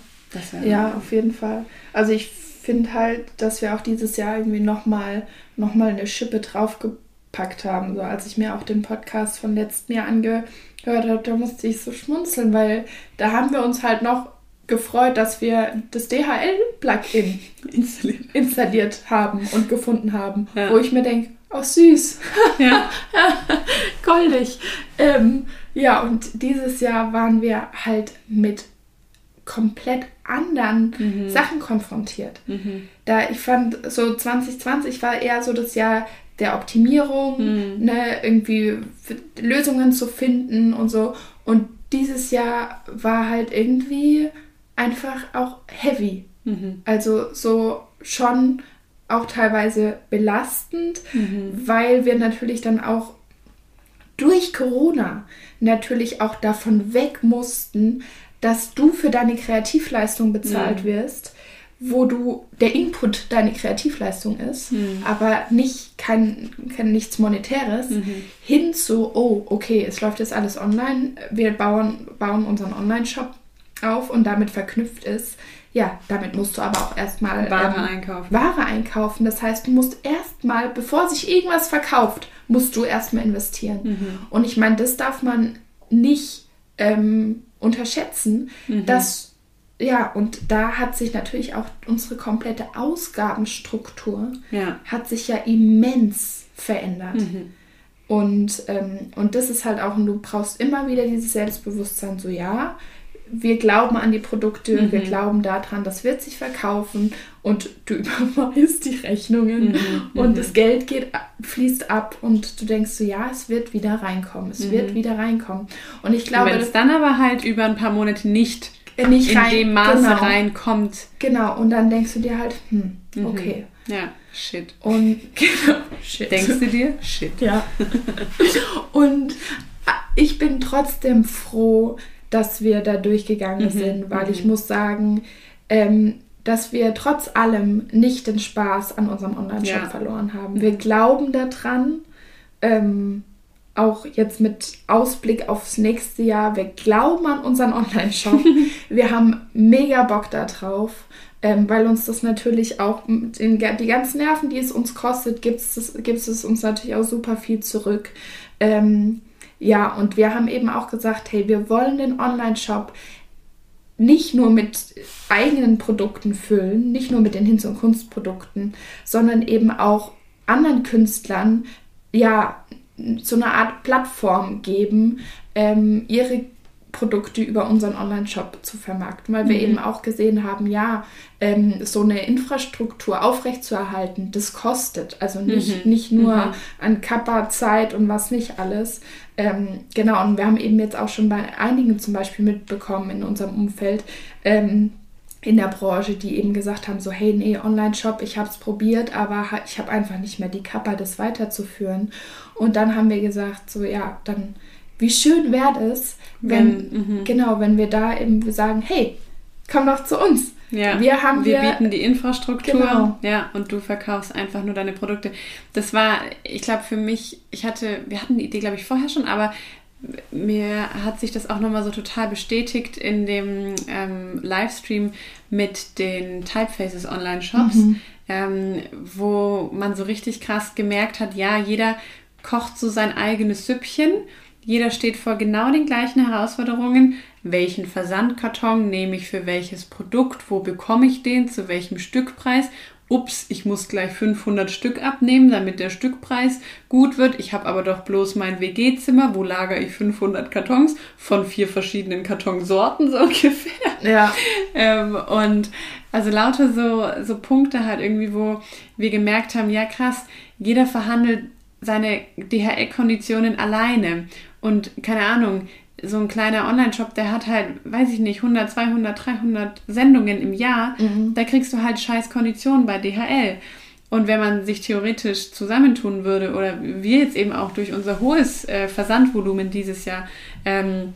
S3: ja, auf jeden Fall. Also ich finde halt, dass wir auch dieses Jahr irgendwie nochmal noch mal eine Schippe draufgepackt haben. So als ich mir auch den Podcast von letztem Jahr angehört habe, da musste ich so schmunzeln, weil da haben wir uns halt noch gefreut, dass wir das DHL-Plugin installiert. installiert haben und gefunden haben, ja. wo ich mir denke, Oh, süß. Ja. Goldig. Ähm, ja, und dieses Jahr waren wir halt mit komplett anderen mhm. Sachen konfrontiert. Mhm. Da ich fand, so 2020 war eher so das Jahr der Optimierung, mhm. ne, irgendwie Lösungen zu finden und so. Und dieses Jahr war halt irgendwie einfach auch heavy. Mhm. Also so schon auch teilweise belastend, mhm. weil wir natürlich dann auch durch Corona natürlich auch davon weg mussten, dass du für deine Kreativleistung bezahlt mhm. wirst, wo du der Input deine Kreativleistung ist, mhm. aber nicht kein, kein nichts Monetäres, mhm. hin zu, oh, okay, es läuft jetzt alles online, wir bauen, bauen unseren Online-Shop auf und damit verknüpft ist, ja, damit musst du aber auch erstmal
S1: Ware ähm, einkaufen.
S3: Ware einkaufen. Das heißt, du musst erstmal, bevor sich irgendwas verkauft, musst du erstmal investieren. Mhm. Und ich meine, das darf man nicht ähm, unterschätzen, mhm. dass ja, und da hat sich natürlich auch unsere komplette Ausgabenstruktur ja. hat sich ja immens verändert. Mhm. Und, ähm, und das ist halt auch, und du brauchst immer wieder dieses Selbstbewusstsein, so ja, wir glauben an die Produkte, mhm. wir glauben daran, das wird sich verkaufen und du überweist die Rechnungen mhm. und mhm. das Geld geht, fließt ab und du denkst so, ja, es wird wieder reinkommen, es mhm. wird wieder reinkommen. Und ich glaube...
S1: Wenn es dann aber halt über ein paar Monate nicht, nicht in rein, dem Maße genau, reinkommt.
S3: Genau, und dann denkst du dir halt, hm, mhm. okay.
S1: Ja, shit.
S3: Und genau, shit.
S1: Denkst du dir? Shit.
S3: Ja. und ich bin trotzdem froh, dass wir da durchgegangen mhm. sind, weil mhm. ich muss sagen, ähm, dass wir trotz allem nicht den Spaß an unserem Online-Shop ja. verloren haben. Wir glauben daran, ähm, auch jetzt mit Ausblick aufs nächste Jahr, wir glauben an unseren Online-Shop. wir haben mega Bock darauf. Ähm, weil uns das natürlich auch, den, die ganzen Nerven, die es uns kostet, gibt es, gibt es uns natürlich auch super viel zurück. Ähm, ja, und wir haben eben auch gesagt, hey, wir wollen den Online-Shop nicht nur mit eigenen Produkten füllen, nicht nur mit den Hinz- und Kunstprodukten, sondern eben auch anderen Künstlern ja so eine Art Plattform geben, ähm, ihre Produkte über unseren Online-Shop zu vermarkten, weil wir mhm. eben auch gesehen haben, ja, ähm, so eine Infrastruktur aufrechtzuerhalten, das kostet. Also nicht, mhm. nicht nur mhm. an Kappa, Zeit und was nicht alles. Ähm, genau, und wir haben eben jetzt auch schon bei einigen zum Beispiel mitbekommen in unserem Umfeld, ähm, in der Branche, die eben gesagt haben, so hey, nee, Online-Shop, ich habe es probiert, aber ich habe einfach nicht mehr die Kappa, das weiterzuführen. Und dann haben wir gesagt, so ja, dann wie schön wäre es, wenn, wenn mhm. genau, wenn wir da eben sagen, hey, komm doch zu uns.
S1: Ja, wir, haben wir bieten die Infrastruktur, genau. ja, und du verkaufst einfach nur deine Produkte. Das war, ich glaube, für mich, ich hatte, wir hatten die Idee, glaube ich, vorher schon, aber mir hat sich das auch nochmal so total bestätigt in dem ähm, Livestream mit den Typefaces Online-Shops, mhm. ähm, wo man so richtig krass gemerkt hat, ja, jeder kocht so sein eigenes Süppchen, jeder steht vor genau den gleichen Herausforderungen, welchen Versandkarton nehme ich für welches Produkt, wo bekomme ich den, zu welchem Stückpreis. Ups, ich muss gleich 500 Stück abnehmen, damit der Stückpreis gut wird. Ich habe aber doch bloß mein WG-Zimmer, wo lagere ich 500 Kartons von vier verschiedenen Kartonsorten so ungefähr. Ja. ähm, und also lauter so, so Punkte halt irgendwie, wo wir gemerkt haben, ja krass, jeder verhandelt seine DHL-Konditionen alleine. Und keine Ahnung, so ein kleiner Online-Shop, der hat halt, weiß ich nicht, 100, 200, 300 Sendungen im Jahr. Mhm. Da kriegst du halt scheiß Konditionen bei DHL. Und wenn man sich theoretisch zusammentun würde, oder wir jetzt eben auch durch unser hohes äh, Versandvolumen dieses Jahr ähm,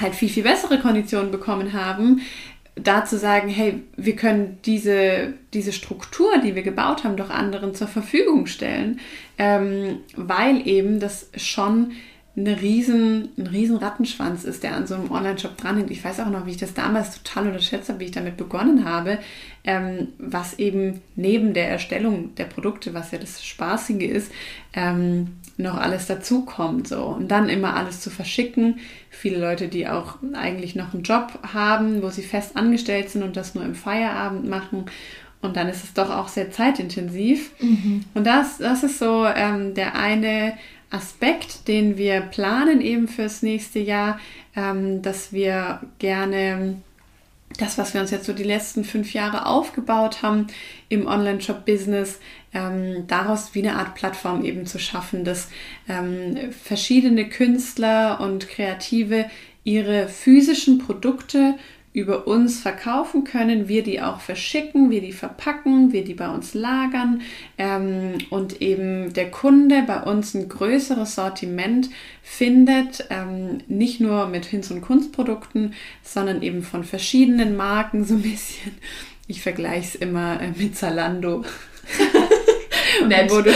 S1: halt viel, viel bessere Konditionen bekommen haben, da zu sagen, hey, wir können diese, diese Struktur, die wir gebaut haben, doch anderen zur Verfügung stellen, ähm, weil eben das schon eine riesen, ein riesen Rattenschwanz ist, der an so einem Online-Shop dranhängt. Ich weiß auch noch, wie ich das damals total unterschätzt habe, wie ich damit begonnen habe, ähm, was eben neben der Erstellung der Produkte, was ja das Spaßige ist, ähm, noch alles dazukommt. So. Und dann immer alles zu verschicken. Viele Leute, die auch eigentlich noch einen Job haben, wo sie fest angestellt sind und das nur im Feierabend machen. Und dann ist es doch auch sehr zeitintensiv. Mhm. Und das, das ist so ähm, der eine Aspekt, den wir planen eben fürs nächste Jahr, ähm, dass wir gerne das, was wir uns jetzt so die letzten fünf Jahre aufgebaut haben im Online-Shop-Business, ähm, daraus wie eine Art Plattform eben zu schaffen, dass ähm, verschiedene Künstler und Kreative ihre physischen Produkte über uns verkaufen können, wir die auch verschicken, wir die verpacken, wir die bei uns lagern ähm, und eben der Kunde bei uns ein größeres Sortiment findet, ähm, nicht nur mit Hinz- und Kunstprodukten, sondern eben von verschiedenen Marken so ein bisschen. Ich vergleiche es immer äh, mit Zalando. Nett. wo, du,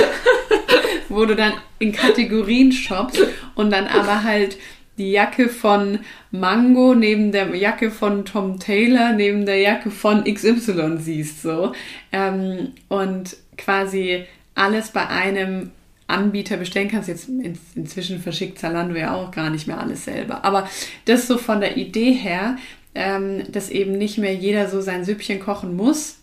S1: wo du dann in Kategorien shoppst und dann aber halt die Jacke von Mango neben der Jacke von Tom Taylor neben der Jacke von XY siehst so ähm, und quasi alles bei einem Anbieter bestellen kannst. Jetzt in, inzwischen verschickt Zalando ja auch gar nicht mehr alles selber. Aber das so von der Idee her, ähm, dass eben nicht mehr jeder so sein Süppchen kochen muss.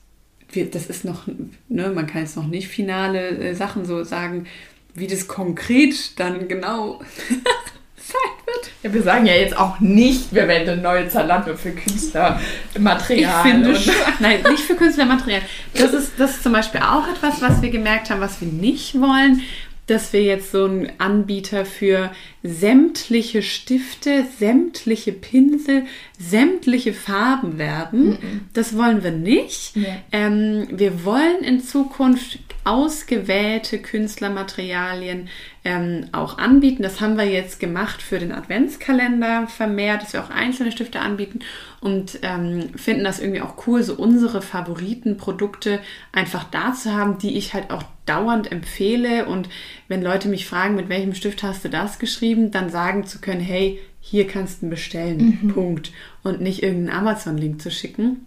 S1: Das ist noch, ne, man kann jetzt noch nicht finale äh, Sachen so sagen, wie das konkret dann genau
S3: sein wird. Ja, wir sagen ja jetzt auch nicht, wir werden eine neue Zalando für Künstlermaterial.
S1: Ich finde schon. Nein, nicht für Künstlermaterial. Das ist, das ist zum Beispiel auch etwas, was wir gemerkt haben, was wir nicht wollen dass wir jetzt so ein Anbieter für sämtliche Stifte, sämtliche Pinsel, sämtliche Farben werden. Mm -mm. Das wollen wir nicht. Yeah. Ähm, wir wollen in Zukunft ausgewählte Künstlermaterialien ähm, auch anbieten. Das haben wir jetzt gemacht für den Adventskalender vermehrt, dass wir auch einzelne Stifte anbieten und ähm, finden das irgendwie auch cool, so unsere Favoritenprodukte einfach da zu haben, die ich halt auch dauernd empfehle. Und wenn Leute mich fragen, mit welchem Stift hast du das geschrieben, dann sagen zu können, hey, hier kannst du bestellen, mhm. Punkt. Und nicht irgendeinen Amazon-Link zu schicken.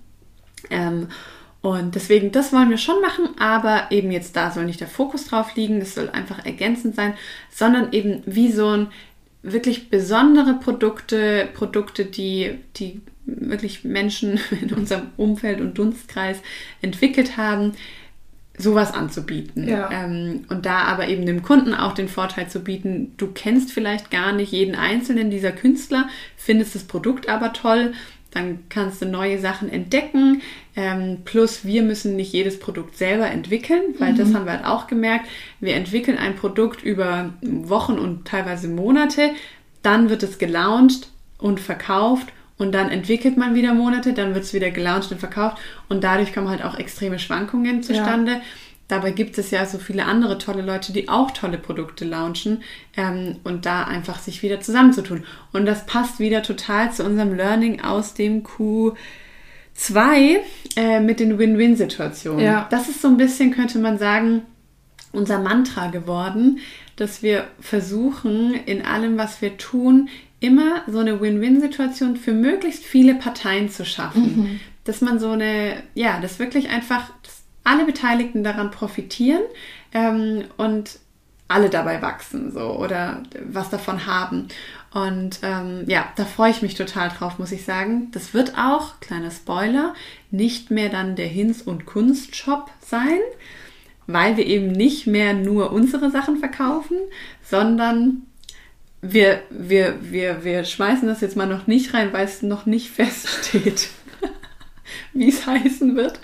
S1: Ähm, und deswegen, das wollen wir schon machen, aber eben jetzt da soll nicht der Fokus drauf liegen, das soll einfach ergänzend sein, sondern eben wie so ein wirklich besondere Produkte, Produkte, die, die wirklich Menschen in unserem Umfeld und Dunstkreis entwickelt haben, sowas anzubieten. Ja. Ähm, und da aber eben dem Kunden auch den Vorteil zu bieten, du kennst vielleicht gar nicht jeden einzelnen dieser Künstler, findest das Produkt aber toll dann kannst du neue Sachen entdecken. Ähm, plus wir müssen nicht jedes Produkt selber entwickeln, weil mhm. das haben wir halt auch gemerkt. Wir entwickeln ein Produkt über Wochen und teilweise Monate. Dann wird es gelauncht und verkauft und dann entwickelt man wieder Monate, dann wird es wieder gelauncht und verkauft und dadurch kommen halt auch extreme Schwankungen zustande. Ja. Dabei gibt es ja so viele andere tolle Leute, die auch tolle Produkte launchen ähm, und da einfach sich wieder zusammenzutun. Und das passt wieder total zu unserem Learning aus dem Q2 äh, mit den Win-Win-Situationen. Ja. Das ist so ein bisschen, könnte man sagen, unser Mantra geworden, dass wir versuchen, in allem, was wir tun, immer so eine Win-Win-Situation für möglichst viele Parteien zu schaffen. Mhm. Dass man so eine, ja, das wirklich einfach, alle Beteiligten daran profitieren ähm, und alle dabei wachsen so oder was davon haben. Und ähm, ja, da freue ich mich total drauf, muss ich sagen. Das wird auch, kleiner Spoiler, nicht mehr dann der Hinz- und Kunstshop sein, weil wir eben nicht mehr nur unsere Sachen verkaufen, sondern wir, wir, wir, wir schmeißen das jetzt mal noch nicht rein, weil es noch nicht feststeht, wie es heißen wird.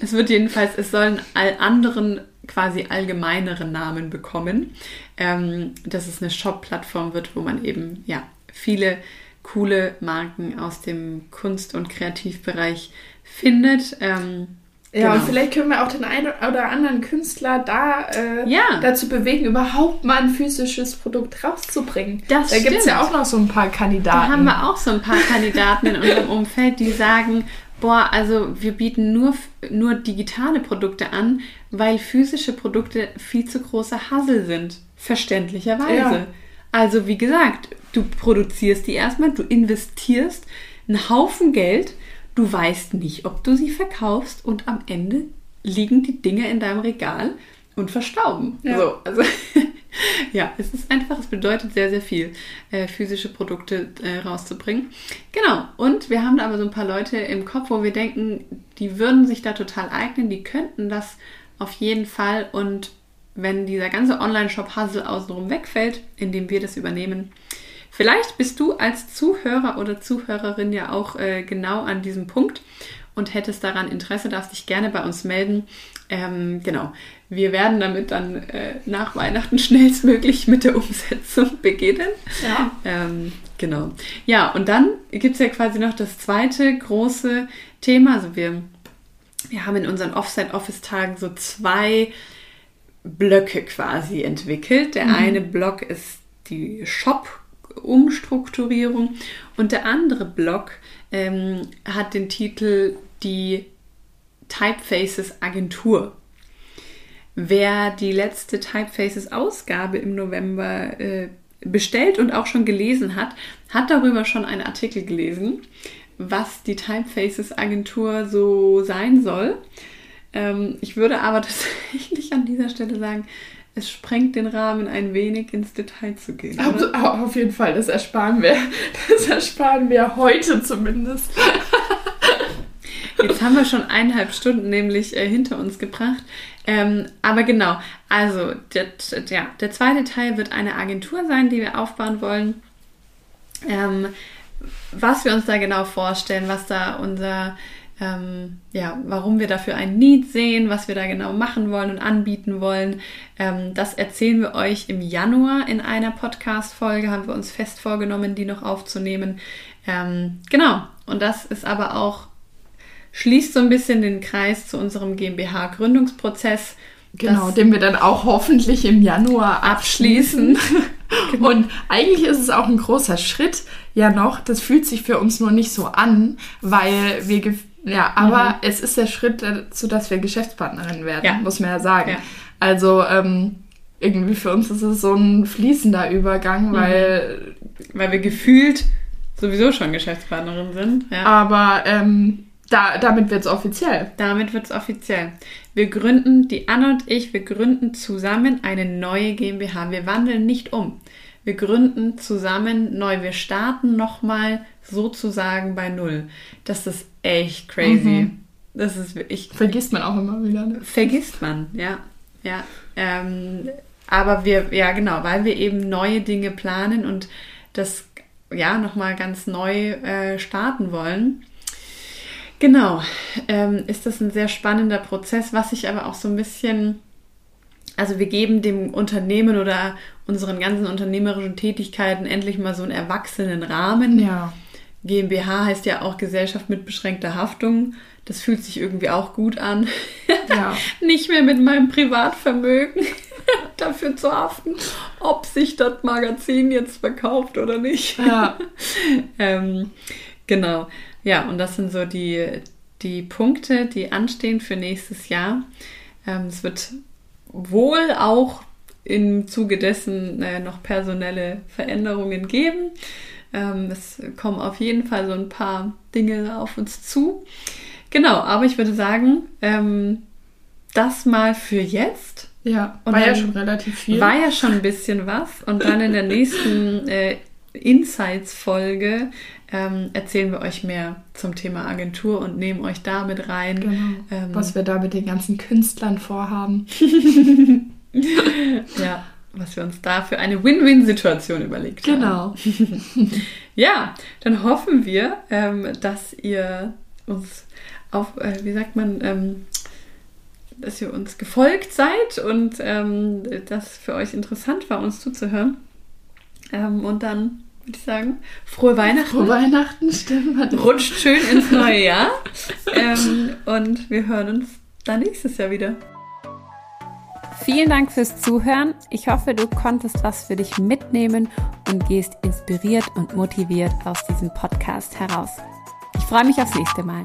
S1: Es wird jedenfalls, es sollen all anderen quasi allgemeinere Namen bekommen, ähm, dass es eine Shop-Plattform wird, wo man eben ja viele coole Marken aus dem Kunst- und Kreativbereich findet. Ähm,
S3: ja, genau. und vielleicht können wir auch den einen oder anderen Künstler da äh, ja. dazu bewegen, überhaupt mal ein physisches Produkt rauszubringen. Das da gibt es ja auch noch so ein paar Kandidaten.
S1: Da haben wir auch so ein paar Kandidaten in unserem Umfeld, die sagen, boah, also wir bieten nur, nur digitale Produkte an, weil physische Produkte viel zu großer Hassel sind. Verständlicherweise. Ja. Also wie gesagt, du produzierst die erstmal, du investierst einen Haufen Geld, du weißt nicht, ob du sie verkaufst und am Ende liegen die Dinge in deinem Regal und verstauben. Ja. So, also ja, es ist einfach, es bedeutet sehr, sehr viel, äh, physische Produkte äh, rauszubringen. Genau, und wir haben da aber so ein paar Leute im Kopf, wo wir denken, die würden sich da total eignen, die könnten das auf jeden Fall und wenn dieser ganze Online-Shop-Hustle außenrum wegfällt, indem wir das übernehmen, vielleicht bist du als Zuhörer oder Zuhörerin ja auch äh, genau an diesem Punkt und hättest daran Interesse, darfst dich gerne bei uns melden. Ähm, genau, wir werden damit dann äh, nach Weihnachten schnellstmöglich mit der Umsetzung beginnen. Ja. Ähm, genau. Ja, und dann gibt es ja quasi noch das zweite große Thema. Also wir, wir haben in unseren Offsite-Office-Tagen so zwei Blöcke quasi entwickelt. Der mhm. eine Block ist die Shop-Umstrukturierung und der andere Block ähm, hat den Titel die Typefaces Agentur. Wer die letzte Typefaces-Ausgabe im November äh, bestellt und auch schon gelesen hat, hat darüber schon einen Artikel gelesen, was die Typefaces-Agentur so sein soll. Ähm, ich würde aber tatsächlich an dieser Stelle sagen, es sprengt den Rahmen ein wenig ins Detail zu gehen.
S3: Auf, auf jeden Fall, das ersparen wir. Das ersparen wir heute zumindest.
S1: Jetzt haben wir schon eineinhalb Stunden nämlich äh, hinter uns gebracht. Ähm, aber genau, also der, der, der zweite Teil wird eine Agentur sein, die wir aufbauen wollen. Ähm, was wir uns da genau vorstellen, was da unser, ähm, ja, warum wir dafür ein Need sehen, was wir da genau machen wollen und anbieten wollen, ähm, das erzählen wir euch im Januar in einer Podcast-Folge, haben wir uns fest vorgenommen, die noch aufzunehmen. Ähm, genau, und das ist aber auch schließt so ein bisschen den Kreis zu unserem GmbH-Gründungsprozess.
S3: Genau, den wir dann auch hoffentlich im Januar abschließen. genau. Und eigentlich ist es auch ein großer Schritt ja noch. Das fühlt sich für uns nur nicht so an, weil wir, ja, aber mhm. es ist der Schritt dazu, dass wir Geschäftspartnerin werden, ja. muss man ja sagen. Ja. Also, ähm, irgendwie für uns ist es so ein fließender Übergang, mhm. weil,
S1: weil wir gefühlt sowieso schon Geschäftspartnerin sind.
S3: Ja. Aber ähm, da, damit wird es offiziell.
S1: Damit wird es offiziell. Wir gründen, die Anna und ich, wir gründen zusammen eine neue GmbH. Wir wandeln nicht um. Wir gründen zusammen neu. Wir starten nochmal sozusagen bei Null. Das ist echt crazy. Mhm. Das ist wirklich.
S3: Vergisst man auch immer wieder. Ne?
S1: Vergisst man, ja. Ja. Ähm, aber wir, ja genau, weil wir eben neue Dinge planen und das ja nochmal ganz neu äh, starten wollen Genau, ähm, ist das ein sehr spannender Prozess, was sich aber auch so ein bisschen, also wir geben dem Unternehmen oder unseren ganzen unternehmerischen Tätigkeiten endlich mal so einen erwachsenen Rahmen.
S3: Ja.
S1: GmbH heißt ja auch Gesellschaft mit beschränkter Haftung. Das fühlt sich irgendwie auch gut an. Ja. Nicht mehr mit meinem Privatvermögen dafür zu haften, ob sich das Magazin jetzt verkauft oder nicht. Ja. ähm, genau. Ja, und das sind so die, die Punkte, die anstehen für nächstes Jahr. Ähm, es wird wohl auch im Zuge dessen äh, noch personelle Veränderungen geben. Ähm, es kommen auf jeden Fall so ein paar Dinge auf uns zu. Genau, aber ich würde sagen, ähm, das mal für jetzt.
S3: Ja, war ja schon relativ viel.
S1: War ja schon ein bisschen was. Und dann in der nächsten äh, Insights-Folge ähm, erzählen wir euch mehr zum Thema Agentur und nehmen euch da mit rein. Genau.
S3: Ähm, was wir da mit den ganzen Künstlern vorhaben.
S1: ja, was wir uns da für eine Win-Win-Situation überlegt
S3: genau.
S1: haben. Genau. ja, dann hoffen wir, ähm, dass ihr uns auf, äh, wie sagt man, ähm, dass ihr uns gefolgt seid und ähm, das für euch interessant war, uns zuzuhören. Ähm, und dann würde ich sagen, frohe Weihnachten.
S3: Frohe Weihnachten, stimmt.
S1: Rutscht schön ins neue Jahr. ähm, und wir hören uns dann nächstes Jahr wieder.
S2: Vielen Dank fürs Zuhören. Ich hoffe, du konntest was für dich mitnehmen und gehst inspiriert und motiviert aus diesem Podcast heraus. Ich freue mich aufs nächste Mal.